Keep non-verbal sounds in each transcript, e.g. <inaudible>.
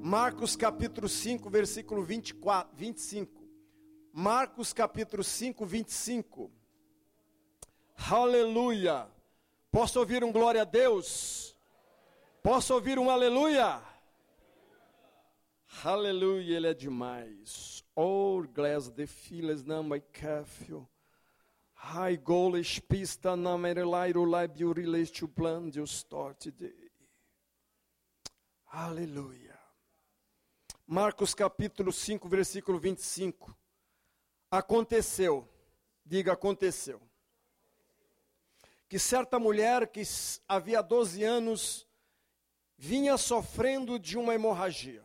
Marcos capítulo 5, versículo 24, 25. Marcos capítulo 5, 25. Aleluia. Posso ouvir um glória a Deus? Posso ouvir um aleluia? Aleluia, ele é demais. Oh, glórias de filhas na mãe cafio. Hai goles pista na merelairo lai biuriles plan de storte de. Aleluia. Marcos capítulo 5, versículo 25. Aconteceu, diga aconteceu, que certa mulher que havia 12 anos vinha sofrendo de uma hemorragia.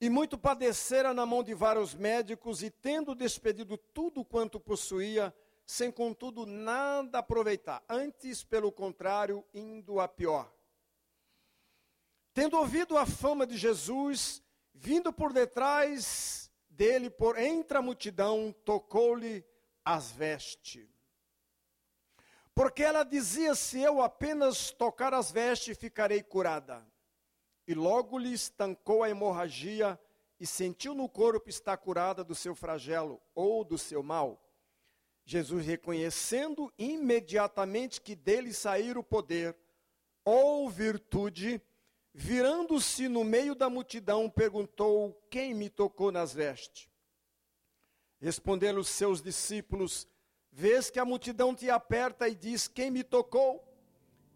E muito padecera na mão de vários médicos, e tendo despedido tudo quanto possuía, sem contudo nada aproveitar, antes, pelo contrário, indo a pior. Tendo ouvido a fama de Jesus, vindo por detrás dele, por entre a multidão, tocou-lhe as vestes. Porque ela dizia: Se eu apenas tocar as vestes, ficarei curada. E logo lhe estancou a hemorragia e sentiu no corpo estar curada do seu flagelo ou do seu mal. Jesus, reconhecendo imediatamente que dele saíra o poder ou virtude, virando-se no meio da multidão, perguntou: Quem me tocou nas vestes? Responderam os seus discípulos: Vês que a multidão te aperta e diz: Quem me tocou?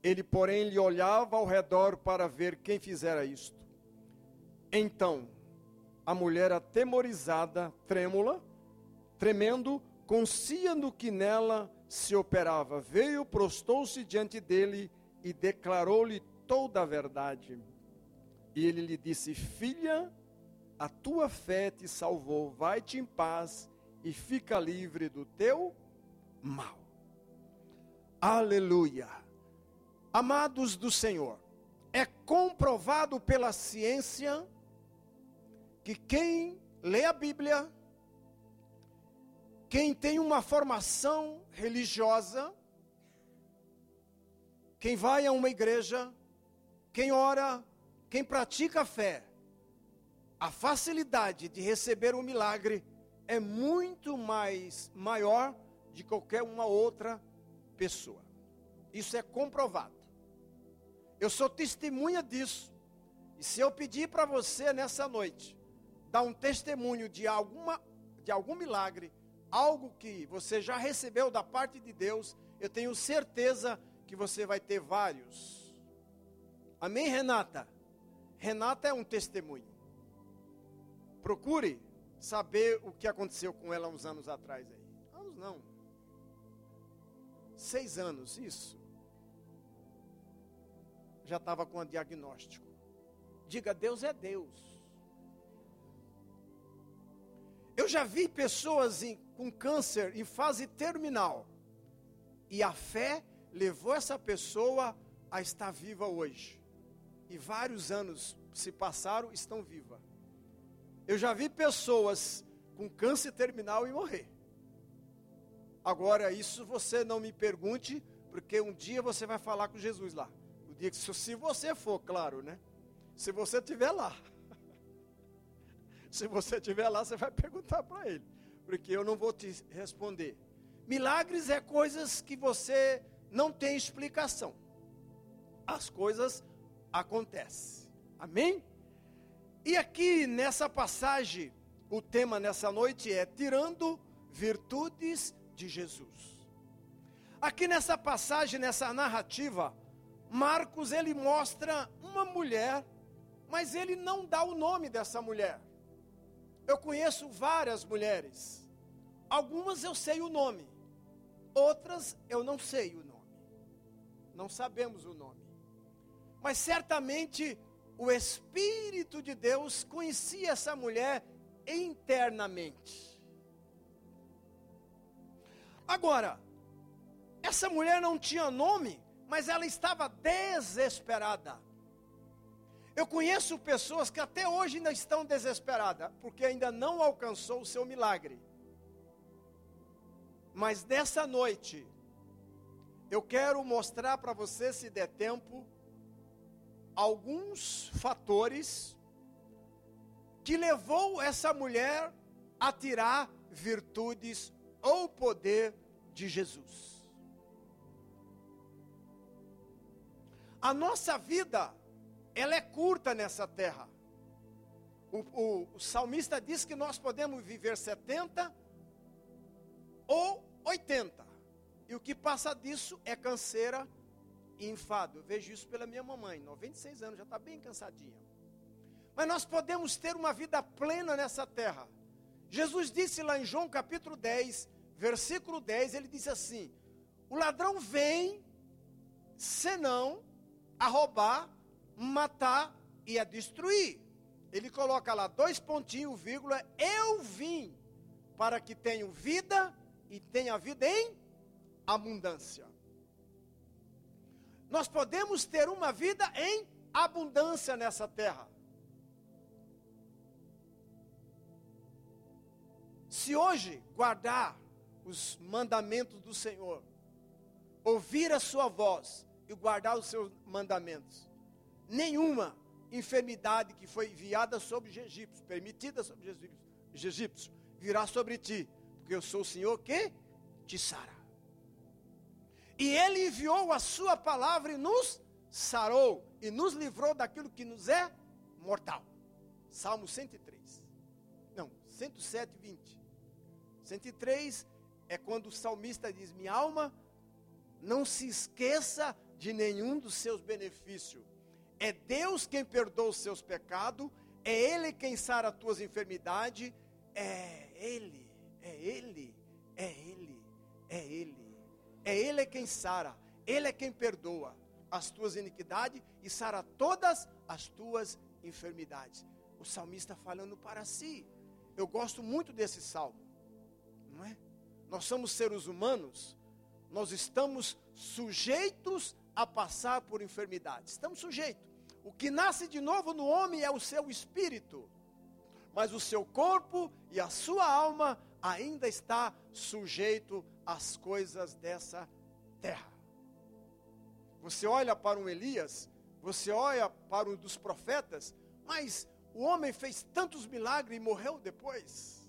Ele, porém, lhe olhava ao redor para ver quem fizera isto. Então, a mulher atemorizada, trêmula, tremendo, consciente que nela se operava, veio, prostou-se diante dele e declarou-lhe toda a verdade. E ele lhe disse: Filha, a tua fé te salvou, vai-te em paz e fica livre do teu mal. Aleluia. Amados do Senhor, é comprovado pela ciência que quem lê a Bíblia, quem tem uma formação religiosa, quem vai a uma igreja, quem ora, quem pratica a fé, a facilidade de receber um milagre é muito mais maior de qualquer uma outra pessoa. Isso é comprovado. Eu sou testemunha disso. E se eu pedir para você nessa noite dar um testemunho de alguma de algum milagre, algo que você já recebeu da parte de Deus, eu tenho certeza que você vai ter vários. Amém, Renata? Renata é um testemunho. Procure saber o que aconteceu com ela uns anos atrás aí. Anos não. Seis anos, isso. Já estava com um diagnóstico. Diga, Deus é Deus. Eu já vi pessoas em, com câncer em fase terminal. E a fé levou essa pessoa a estar viva hoje e vários anos se passaram, estão vivas. Eu já vi pessoas com câncer terminal e morrer. Agora, isso você não me pergunte, porque um dia você vai falar com Jesus lá. O dia que, se você for, claro, né? Se você estiver lá. <laughs> se você estiver lá, você vai perguntar para ele. Porque eu não vou te responder. Milagres é coisas que você não tem explicação. As coisas acontece. Amém? E aqui nessa passagem, o tema nessa noite é tirando virtudes de Jesus. Aqui nessa passagem, nessa narrativa, Marcos ele mostra uma mulher, mas ele não dá o nome dessa mulher. Eu conheço várias mulheres. Algumas eu sei o nome, outras eu não sei o nome. Não sabemos o nome. Mas certamente o Espírito de Deus conhecia essa mulher internamente. Agora, essa mulher não tinha nome, mas ela estava desesperada. Eu conheço pessoas que até hoje ainda estão desesperadas, porque ainda não alcançou o seu milagre. Mas nessa noite, eu quero mostrar para você, se der tempo, alguns fatores que levou essa mulher a tirar virtudes ou poder de Jesus. A nossa vida, ela é curta nessa terra. O, o, o, salmista diz que nós podemos viver 70 ou 80. E o que passa disso é canseira enfado. Eu vejo isso pela minha mamãe, 96 anos, já está bem cansadinha. Mas nós podemos ter uma vida plena nessa terra. Jesus disse lá em João capítulo 10, versículo 10, ele disse assim: O ladrão vem, senão a roubar, matar e a destruir. Ele coloca lá dois pontinhos, vírgula, eu vim para que tenham vida e tenha vida em abundância. Nós podemos ter uma vida em abundância nessa terra. Se hoje guardar os mandamentos do Senhor, ouvir a sua voz e guardar os seus mandamentos, nenhuma enfermidade que foi enviada sobre os egípcios, permitida sobre os egípcios, virá sobre ti, porque eu sou o Senhor que te sara. E ele enviou a sua palavra e nos sarou e nos livrou daquilo que nos é mortal. Salmo 103. Não, 107, 20. 103 é quando o salmista diz: Minha alma, não se esqueça de nenhum dos seus benefícios. É Deus quem perdoa os seus pecados, é Ele quem sara as tuas enfermidades, é Ele, é Ele, é Ele, é Ele. É Ele quem sara, Ele é quem perdoa as tuas iniquidades e sara todas as tuas enfermidades. O salmista falando para si. Eu gosto muito desse salmo, não é? Nós somos seres humanos, nós estamos sujeitos a passar por enfermidades. Estamos sujeitos. O que nasce de novo no homem é o seu espírito, mas o seu corpo e a sua alma ainda está sujeito às coisas dessa terra. Você olha para um Elias, você olha para um dos profetas, mas o homem fez tantos milagres e morreu depois.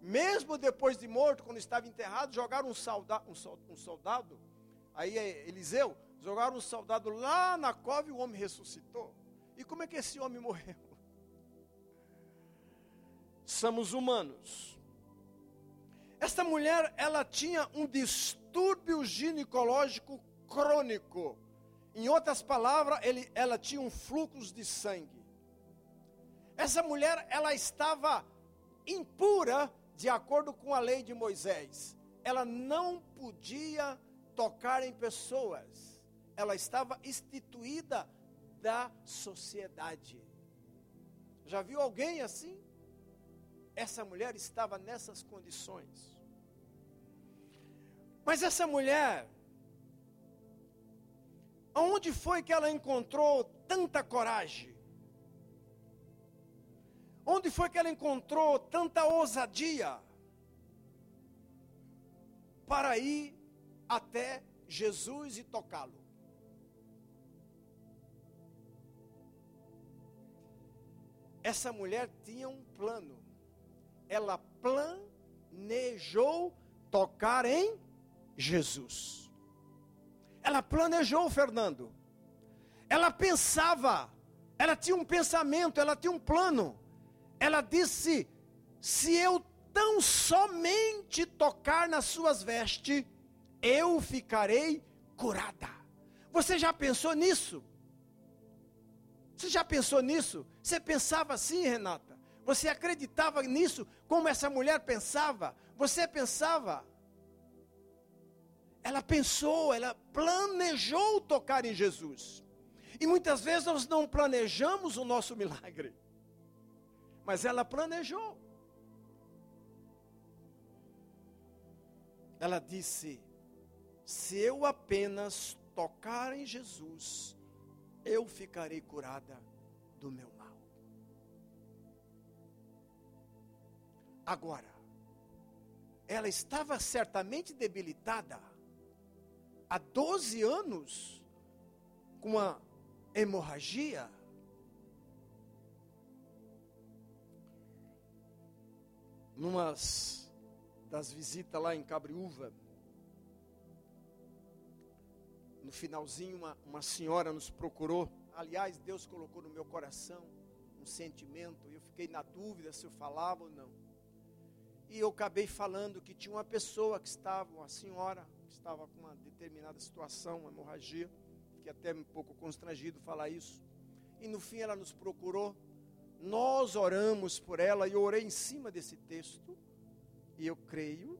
Mesmo depois de morto, quando estava enterrado, jogaram um, um soldado, aí é Eliseu, jogaram um soldado lá na cova e o homem ressuscitou. E como é que esse homem morreu? Somos humanos. Esta mulher, ela tinha um distúrbio ginecológico crônico. Em outras palavras, ele, ela tinha um fluxo de sangue. Essa mulher, ela estava impura de acordo com a lei de Moisés. Ela não podia tocar em pessoas. Ela estava instituída da sociedade. Já viu alguém assim? Essa mulher estava nessas condições. Mas essa mulher, aonde foi que ela encontrou tanta coragem? Onde foi que ela encontrou tanta ousadia para ir até Jesus e tocá-lo? Essa mulher tinha um plano ela planejou tocar em Jesus. Ela planejou, Fernando. Ela pensava, ela tinha um pensamento, ela tinha um plano. Ela disse: se eu tão somente tocar nas suas vestes, eu ficarei curada. Você já pensou nisso? Você já pensou nisso? Você pensava assim, Renata? Você acreditava nisso como essa mulher pensava? Você pensava? Ela pensou, ela planejou tocar em Jesus. E muitas vezes nós não planejamos o nosso milagre. Mas ela planejou. Ela disse: Se eu apenas tocar em Jesus, eu ficarei curada do meu Agora, ela estava certamente debilitada há 12 anos com uma hemorragia. numa das visitas lá em Cabriúva, no finalzinho, uma, uma senhora nos procurou. Aliás, Deus colocou no meu coração um sentimento, e eu fiquei na dúvida se eu falava ou não. E eu acabei falando que tinha uma pessoa que estava, uma senhora, que estava com uma determinada situação, uma hemorragia. Fiquei até um pouco constrangido falar isso. E no fim ela nos procurou. Nós oramos por ela e eu orei em cima desse texto. E eu creio,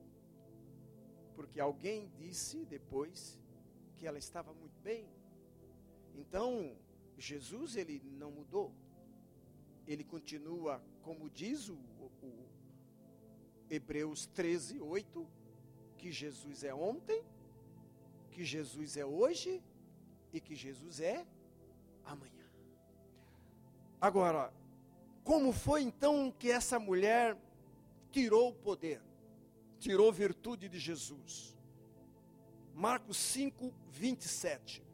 porque alguém disse depois que ela estava muito bem. Então, Jesus ele não mudou. Ele continua, como diz o, o Hebreus 13, 8, que Jesus é ontem, que Jesus é hoje e que Jesus é amanhã. Agora, como foi então que essa mulher tirou o poder, tirou virtude de Jesus? Marcos 5, 27.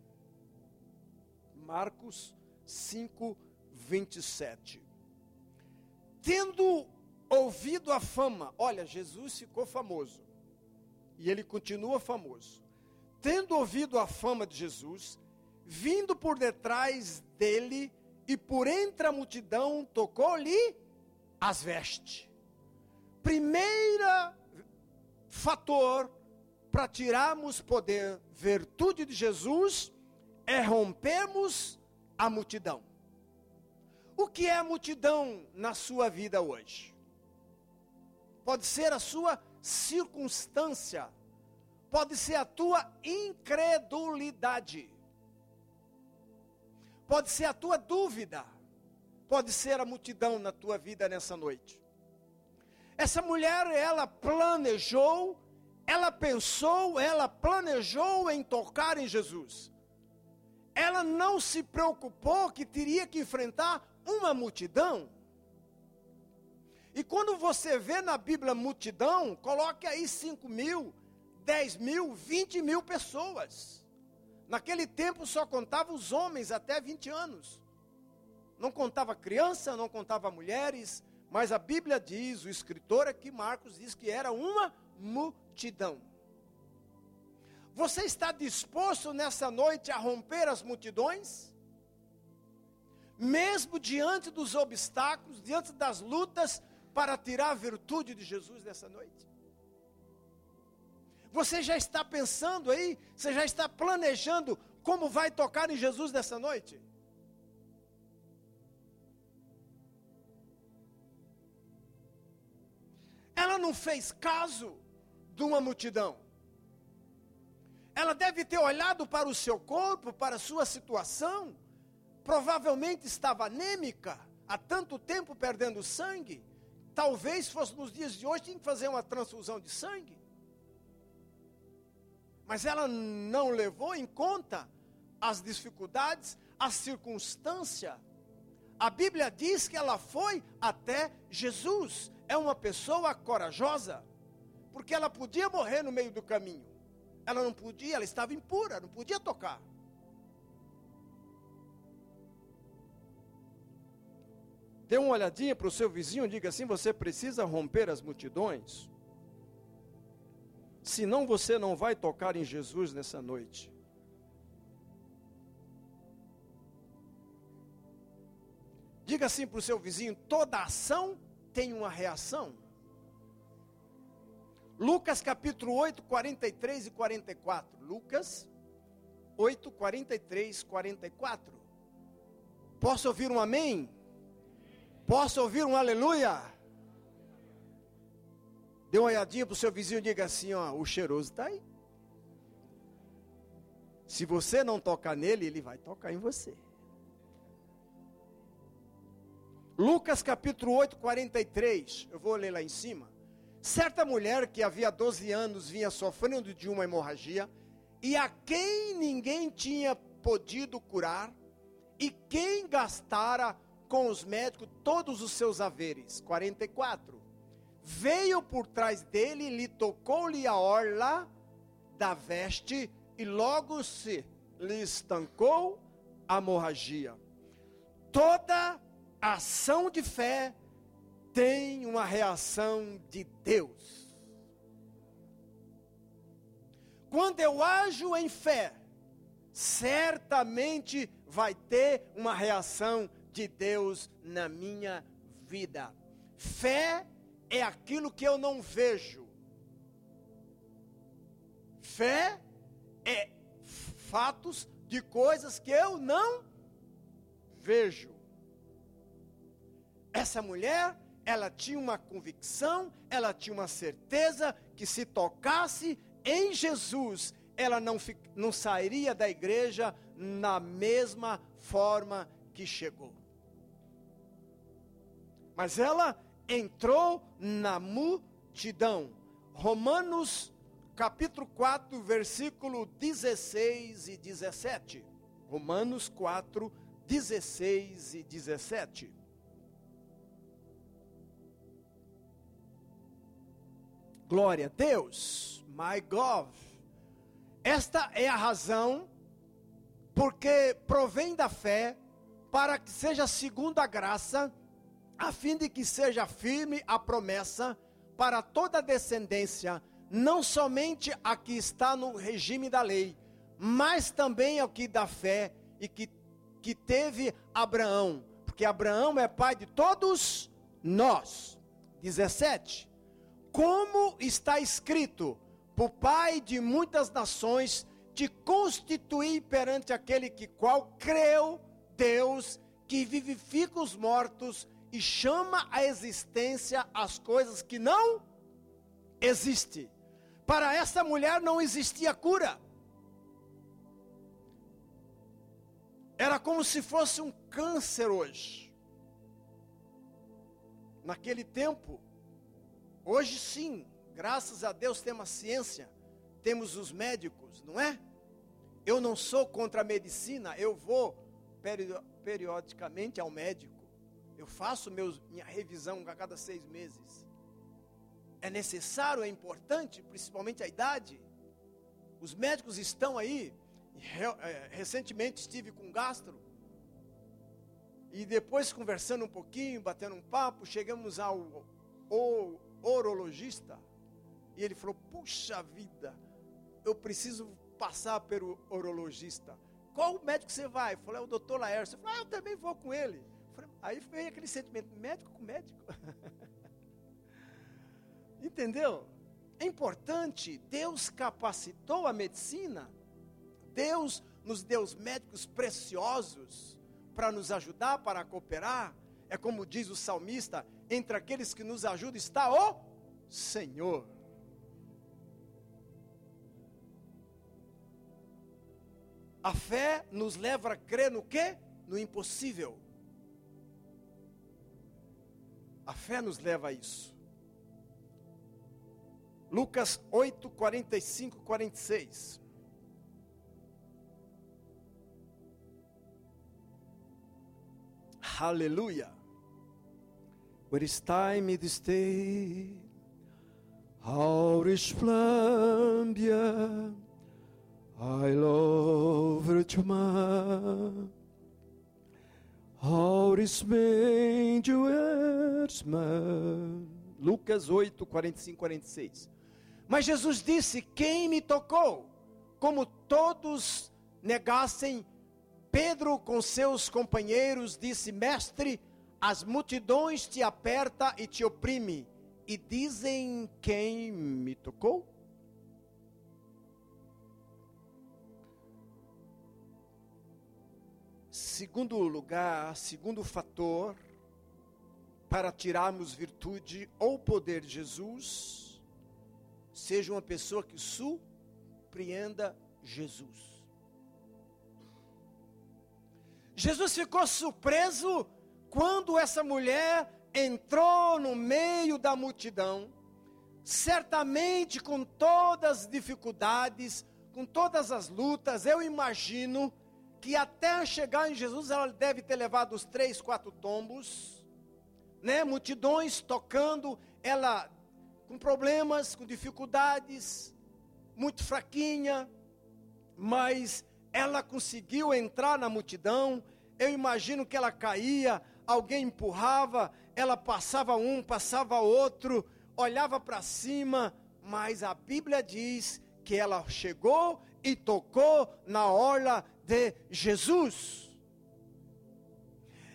Marcos 5, 27. Tendo ouvido a fama, olha, Jesus ficou famoso. E ele continua famoso. Tendo ouvido a fama de Jesus, vindo por detrás dele e por entre a multidão, tocou-lhe as vestes. Primeira fator para tirarmos poder, virtude de Jesus, é rompermos a multidão. O que é a multidão na sua vida hoje? Pode ser a sua circunstância, pode ser a tua incredulidade, pode ser a tua dúvida, pode ser a multidão na tua vida nessa noite. Essa mulher, ela planejou ela pensou, ela planejou em tocar em Jesus. Ela não se preocupou que teria que enfrentar uma multidão. E quando você vê na Bíblia multidão, coloque aí 5 mil, 10 mil, 20 mil pessoas. Naquele tempo só contava os homens até 20 anos. Não contava criança, não contava mulheres, mas a Bíblia diz, o escritor aqui, Marcos, diz que era uma multidão. Você está disposto nessa noite a romper as multidões? Mesmo diante dos obstáculos, diante das lutas, para tirar a virtude de Jesus nessa noite? Você já está pensando aí? Você já está planejando como vai tocar em Jesus nessa noite? Ela não fez caso de uma multidão. Ela deve ter olhado para o seu corpo, para a sua situação. Provavelmente estava anêmica, há tanto tempo perdendo sangue. Talvez fosse nos dias de hoje, tinha que fazer uma transfusão de sangue. Mas ela não levou em conta as dificuldades, a circunstância. A Bíblia diz que ela foi até Jesus. É uma pessoa corajosa porque ela podia morrer no meio do caminho. Ela não podia, ela estava impura, não podia tocar. Dê uma olhadinha para o seu vizinho, diga assim: você precisa romper as multidões. Senão você não vai tocar em Jesus nessa noite. Diga assim para o seu vizinho: toda ação tem uma reação. Lucas capítulo 8, 43 e 44. Lucas 8, 43, 44. Posso ouvir um amém? Posso ouvir um aleluia? Dê uma olhadinha para o seu vizinho e diga assim: ó, o cheiroso está aí. Se você não tocar nele, ele vai tocar em você. Lucas capítulo 8, 43. Eu vou ler lá em cima. Certa mulher que havia 12 anos vinha sofrendo de uma hemorragia e a quem ninguém tinha podido curar e quem gastara com os médicos todos os seus haveres. 44. Veio por trás dele, lhe tocou-lhe a orla da veste e logo se lhe estancou a hemorragia. Toda ação de fé tem uma reação de Deus. Quando eu ajo em fé, certamente vai ter uma reação de Deus na minha vida. Fé é aquilo que eu não vejo. Fé é fatos de coisas que eu não vejo. Essa mulher, ela tinha uma convicção, ela tinha uma certeza que se tocasse em Jesus, ela não, não sairia da igreja na mesma forma que chegou. Mas ela entrou na multidão. Romanos capítulo 4, versículo 16 e 17. Romanos 4, 16 e 17. Glória a Deus, my God. Esta é a razão porque provém da fé para que seja segundo a graça, a fim de que seja firme a promessa para toda a descendência, não somente a que está no regime da lei, mas também ao que da fé e que, que teve Abraão, porque Abraão é pai de todos nós. 17. Como está escrito, por pai de muitas nações, te constituir perante aquele que qual creu Deus, que vivifica os mortos e chama à existência as coisas que não existem. Para essa mulher não existia cura. Era como se fosse um câncer hoje. Naquele tempo, hoje sim, graças a Deus temos a ciência, temos os médicos, não é? Eu não sou contra a medicina, eu vou periodicamente ao médico. Eu faço meus, minha revisão a cada seis meses. É necessário, é importante, principalmente a idade. Os médicos estão aí. É, recentemente estive com gastro. E depois conversando um pouquinho, batendo um papo, chegamos ao, ao. E ele falou: Puxa vida, eu preciso passar pelo urologista. Qual médico você vai? Eu falei, é o doutor Laércio. Eu falei, ah, eu também vou com ele. Aí veio aquele sentimento, médico com médico. <laughs> Entendeu? É importante, Deus capacitou a medicina, Deus nos deu médicos preciosos para nos ajudar, para cooperar. É como diz o salmista: entre aqueles que nos ajudam está o Senhor. A fé nos leva a crer no quê? No impossível. A fé nos leva a isso. Lucas 8, 45, 46. Aleluia. But it's time to stay. Auris plambia. I love Auris man Lucas 8, 45, 46 Mas Jesus disse, quem me tocou? Como todos negassem, Pedro com seus companheiros disse, mestre, as multidões te aperta e te oprime, e dizem quem me tocou? Segundo lugar, segundo fator, para tirarmos virtude ou poder de Jesus, seja uma pessoa que surpreenda Jesus. Jesus ficou surpreso quando essa mulher entrou no meio da multidão, certamente com todas as dificuldades, com todas as lutas, eu imagino que até chegar em Jesus ela deve ter levado os três, quatro tombos, né? Multidões tocando, ela com problemas, com dificuldades, muito fraquinha, mas ela conseguiu entrar na multidão. Eu imagino que ela caía, alguém empurrava, ela passava um, passava outro, olhava para cima, mas a Bíblia diz que ela chegou e tocou na orla de Jesus.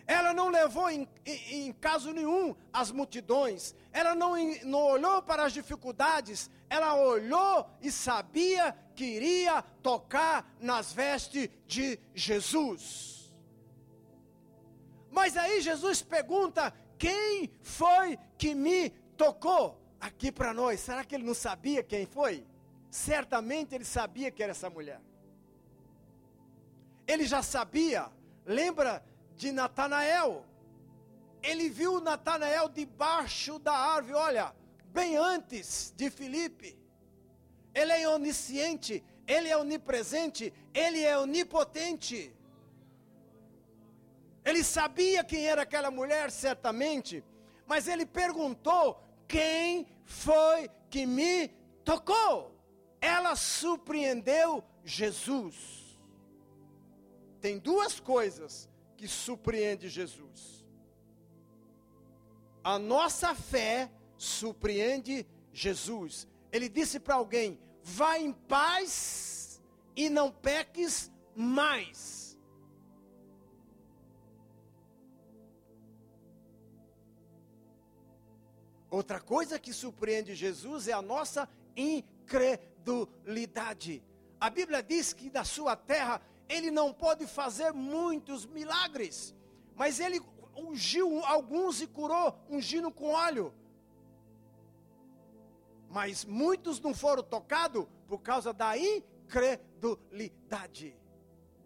Ela não levou em, em, em, caso nenhum as multidões, ela não, não olhou para as dificuldades, ela olhou e sabia que iria tocar nas vestes de Jesus. Mas aí Jesus pergunta: quem foi que me tocou? Aqui para nós, será que ele não sabia quem foi? Certamente ele sabia que era essa mulher. Ele já sabia, lembra de Natanael? Ele viu Natanael debaixo da árvore, olha, bem antes de Filipe. Ele é onisciente, ele é onipresente, ele é onipotente. Ele sabia quem era aquela mulher, certamente, mas ele perguntou: quem foi que me tocou? Ela surpreendeu Jesus. Tem duas coisas que surpreende Jesus. A nossa fé surpreende Jesus. Ele disse para alguém: vá em paz e não peques mais. Outra coisa que surpreende Jesus é a nossa incredulidade. A Bíblia diz que da sua terra ele não pode fazer muitos milagres, mas ele ungiu alguns e curou, ungindo com óleo. Mas muitos não foram tocados por causa da incredulidade.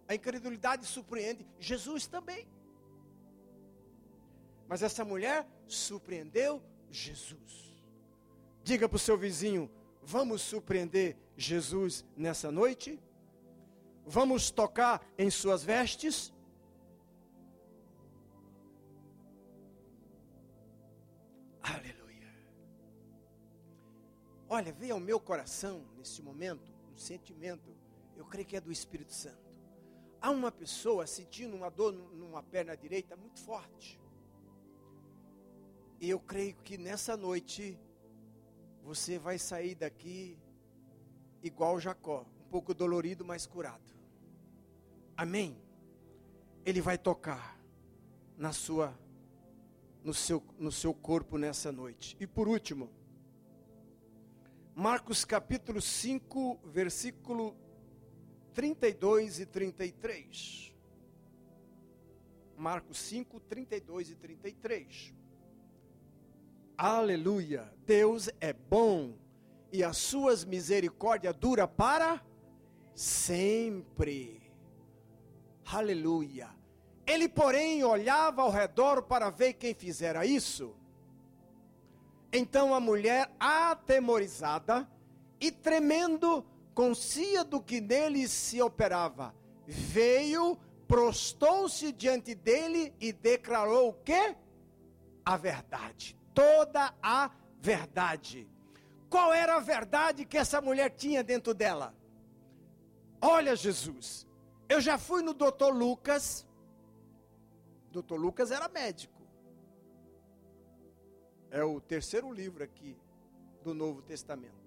A incredulidade surpreende Jesus também. Mas essa mulher surpreendeu Jesus. Diga para o seu vizinho: vamos surpreender Jesus nessa noite? Vamos tocar em suas vestes? Aleluia. Olha, veio ao meu coração nesse momento um sentimento, eu creio que é do Espírito Santo. Há uma pessoa sentindo uma dor numa perna direita muito forte. E eu creio que nessa noite você vai sair daqui igual Jacó, um pouco dolorido, mas curado. Amém. Ele vai tocar na sua no seu no seu corpo nessa noite. E por último, Marcos capítulo 5, versículo 32 e 33. Marcos 5, 32 e 33. Aleluia. Deus é bom e as suas misericórdias dura para sempre. Aleluia. Ele, porém, olhava ao redor para ver quem fizera isso. Então a mulher, atemorizada e tremendo, concia do que nele se operava, veio, prostou-se diante dele e declarou o que? A verdade toda a verdade. Qual era a verdade que essa mulher tinha dentro dela? Olha, Jesus, eu já fui no doutor Lucas. Doutor Lucas era médico. É o terceiro livro aqui do Novo Testamento.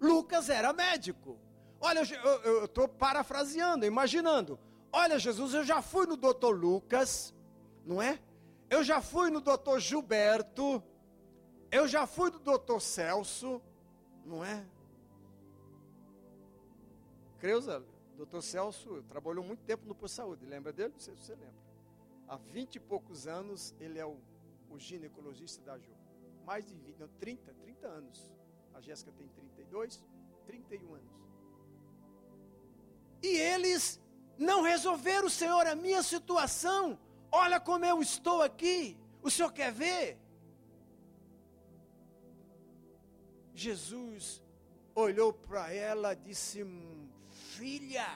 Lucas era médico. Olha, eu estou parafraseando, imaginando. Olha, Jesus, eu já fui no doutor Lucas, não é? Eu já fui no doutor Gilberto. Eu já fui do doutor Celso, não é? Creuza, doutor Celso trabalhou muito tempo no Por Saúde, lembra dele? Não sei se você lembra. Há vinte e poucos anos ele é o, o ginecologista da Ju. Mais de 20, não, 30, 30 anos. A Jéssica tem 32, 31 anos. E eles não resolveram, Senhor, a minha situação. Olha como eu estou aqui. O Senhor quer ver? Jesus olhou para ela e disse: Filha,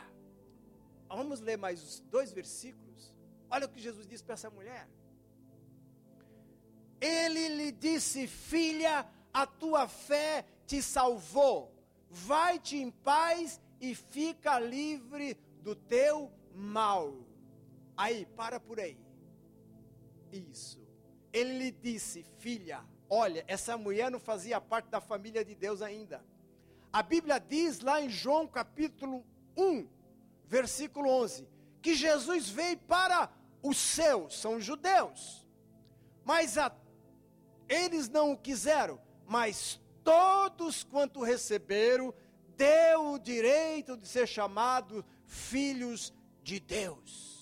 vamos ler mais os dois versículos. Olha o que Jesus disse para essa mulher. Ele lhe disse: Filha, a tua fé te salvou. Vai-te em paz e fica livre do teu mal. Aí, para por aí. isso. Ele lhe disse: Filha, olha, essa mulher não fazia parte da família de Deus ainda. A Bíblia diz lá em João capítulo 1, versículo 11, que Jesus veio para os seus, são judeus. Mas a, eles não o quiseram, mas todos quanto receberam, deu o direito de ser chamados filhos de Deus.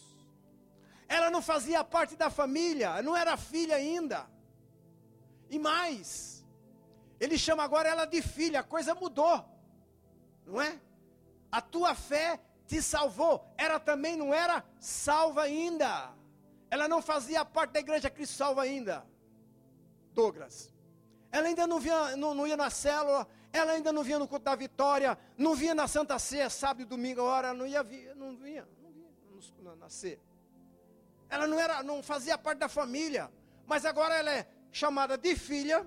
Ela não fazia parte da família, não era filha ainda. E mais, ele chama agora ela de filha, a coisa mudou, não é? A tua fé te salvou, ela também não era salva ainda. Ela não fazia parte da igreja Cristo salva ainda. Douglas. Ela ainda não, via, não, não ia na célula, ela ainda não vinha no culto da vitória, não vinha na Santa Ceia, sábado e domingo, a hora não ia vir, não vinha, não vinha na ceia. Ela não era, não fazia parte da família, mas agora ela é chamada de filha.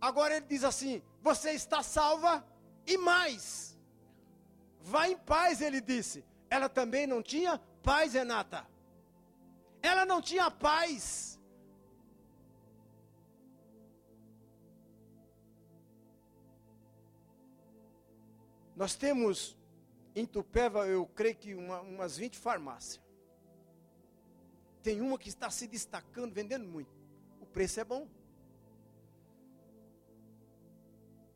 Agora ele diz assim: você está salva e mais. Vá em paz, ele disse. Ela também não tinha paz, Renata. Ela não tinha paz. Nós temos em Tupéva, eu creio que uma, umas 20 farmácias. Tem uma que está se destacando, vendendo muito. O preço é bom.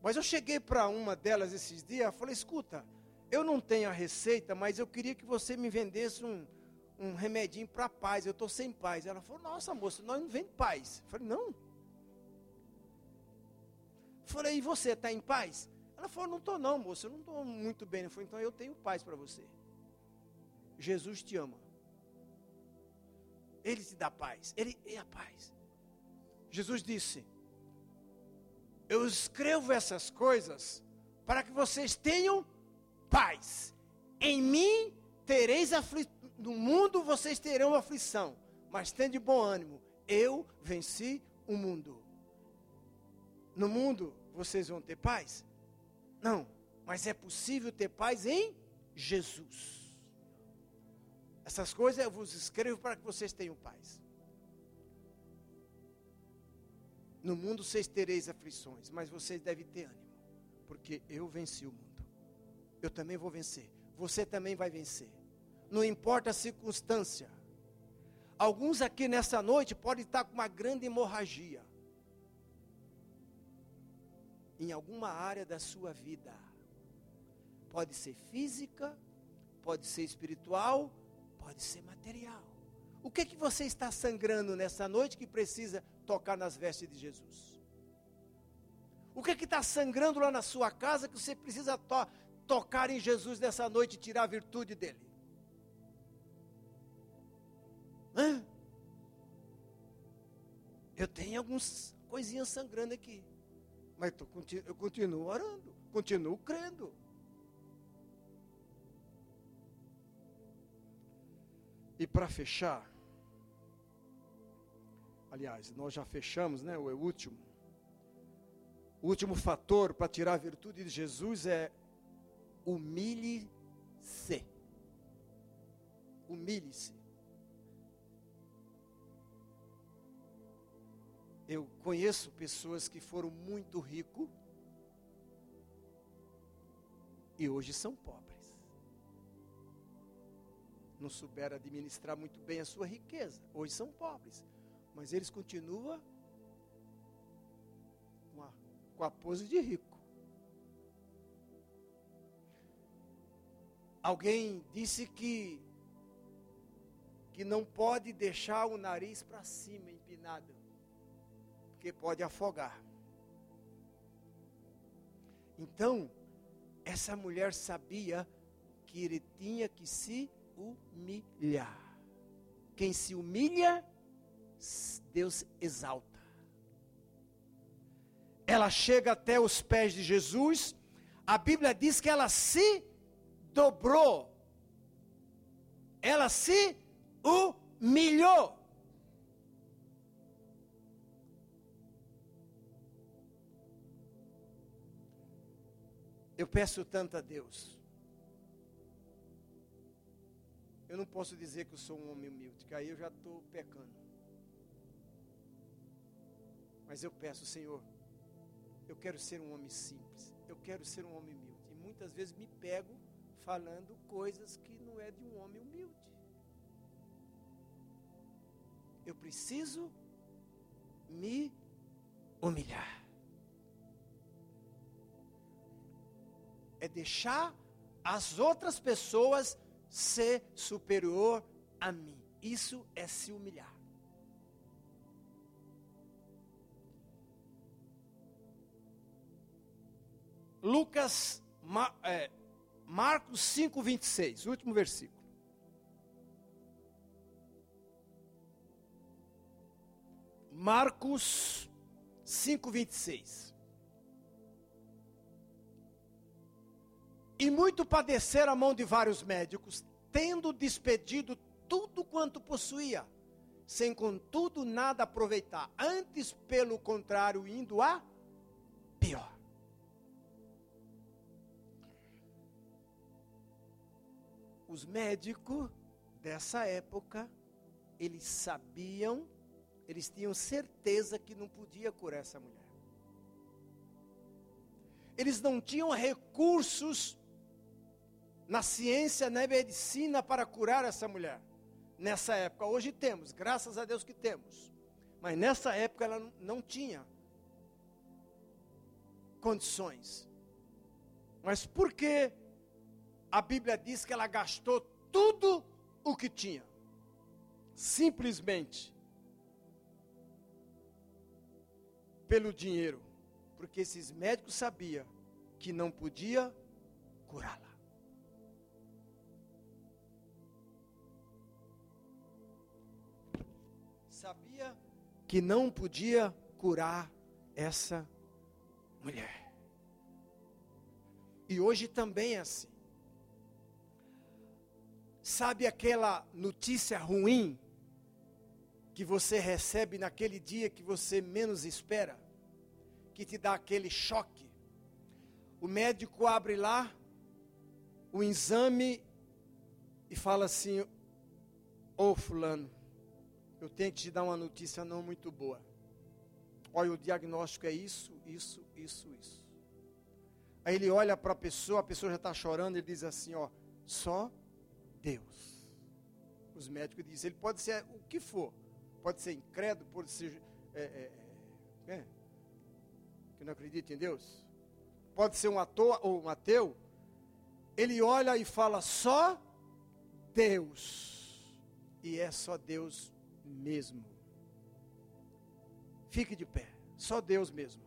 Mas eu cheguei para uma delas esses dias, falei, escuta, eu não tenho a receita, mas eu queria que você me vendesse um, um remedinho para paz, eu estou sem paz. Ela falou, nossa moça, nós não vende paz. Eu falei, não. Falei, e você está em paz? Ela falou: Não estou, não, moça, eu não estou muito bem. Eu falei: Então eu tenho paz para você. Jesus te ama. Ele te dá paz. Ele é a paz. Jesus disse: Eu escrevo essas coisas para que vocês tenham paz. Em mim tereis aflição. No mundo vocês terão aflição. Mas tenha de bom ânimo. Eu venci o mundo. No mundo vocês vão ter paz? Não, mas é possível ter paz em Jesus. Essas coisas eu vos escrevo para que vocês tenham paz. No mundo vocês tereis aflições, mas vocês devem ter ânimo, porque eu venci o mundo. Eu também vou vencer. Você também vai vencer. Não importa a circunstância. Alguns aqui nessa noite podem estar com uma grande hemorragia em alguma área da sua vida. Pode ser física, pode ser espiritual, pode ser material. O que é que você está sangrando nessa noite que precisa tocar nas vestes de Jesus? O que é que está sangrando lá na sua casa que você precisa to tocar em Jesus nessa noite e tirar a virtude dele? Hã? Eu tenho algumas coisinhas sangrando aqui. Mas eu continuo orando, continuo crendo. E para fechar, aliás, nós já fechamos, né? O último. O último fator para tirar a virtude de Jesus é humilhe-se. Humilhe-se. Eu conheço pessoas que foram muito ricos e hoje são pobres. Não souberam administrar muito bem a sua riqueza. Hoje são pobres. Mas eles continuam com a, com a pose de rico. Alguém disse que que não pode deixar o nariz para cima empinado porque pode afogar. Então, essa mulher sabia que ele tinha que se humilhar. Quem se humilha, Deus exalta. Ela chega até os pés de Jesus. A Bíblia diz que ela se dobrou. Ela se humilhou. Eu peço tanto a Deus. Eu não posso dizer que eu sou um homem humilde, que aí eu já estou pecando. Mas eu peço, Senhor, eu quero ser um homem simples, eu quero ser um homem humilde. E muitas vezes me pego falando coisas que não é de um homem humilde. Eu preciso me humilhar. É deixar as outras pessoas ser superior a mim. Isso é se humilhar. Lucas, é, Marcos 5, 26, último versículo. Marcos 5, 26. E muito padecer a mão de vários médicos, tendo despedido tudo quanto possuía, sem contudo nada aproveitar, antes pelo contrário, indo a pior. Os médicos dessa época, eles sabiam, eles tinham certeza que não podia curar essa mulher. Eles não tinham recursos na ciência, na medicina para curar essa mulher. Nessa época, hoje temos, graças a Deus que temos. Mas nessa época ela não tinha condições. Mas por que a Bíblia diz que ela gastou tudo o que tinha. Simplesmente pelo dinheiro, porque esses médicos sabiam que não podia curá-la. Sabia que não podia curar essa mulher. E hoje também é assim. Sabe aquela notícia ruim que você recebe naquele dia que você menos espera? Que te dá aquele choque. O médico abre lá o exame e fala assim: Ô oh, Fulano, eu tenho que te dar uma notícia não muito boa. Olha, o diagnóstico é isso, isso, isso, isso. Aí ele olha para a pessoa, a pessoa já está chorando, ele diz assim: Ó, só Deus. Os médicos dizem, ele pode ser o que for. Pode ser incrédulo, pode ser. É, é, é, que não acredita em Deus. Pode ser um ator ou um ateu. Ele olha e fala só Deus. E é só Deus mesmo. Fique de pé. Só Deus mesmo.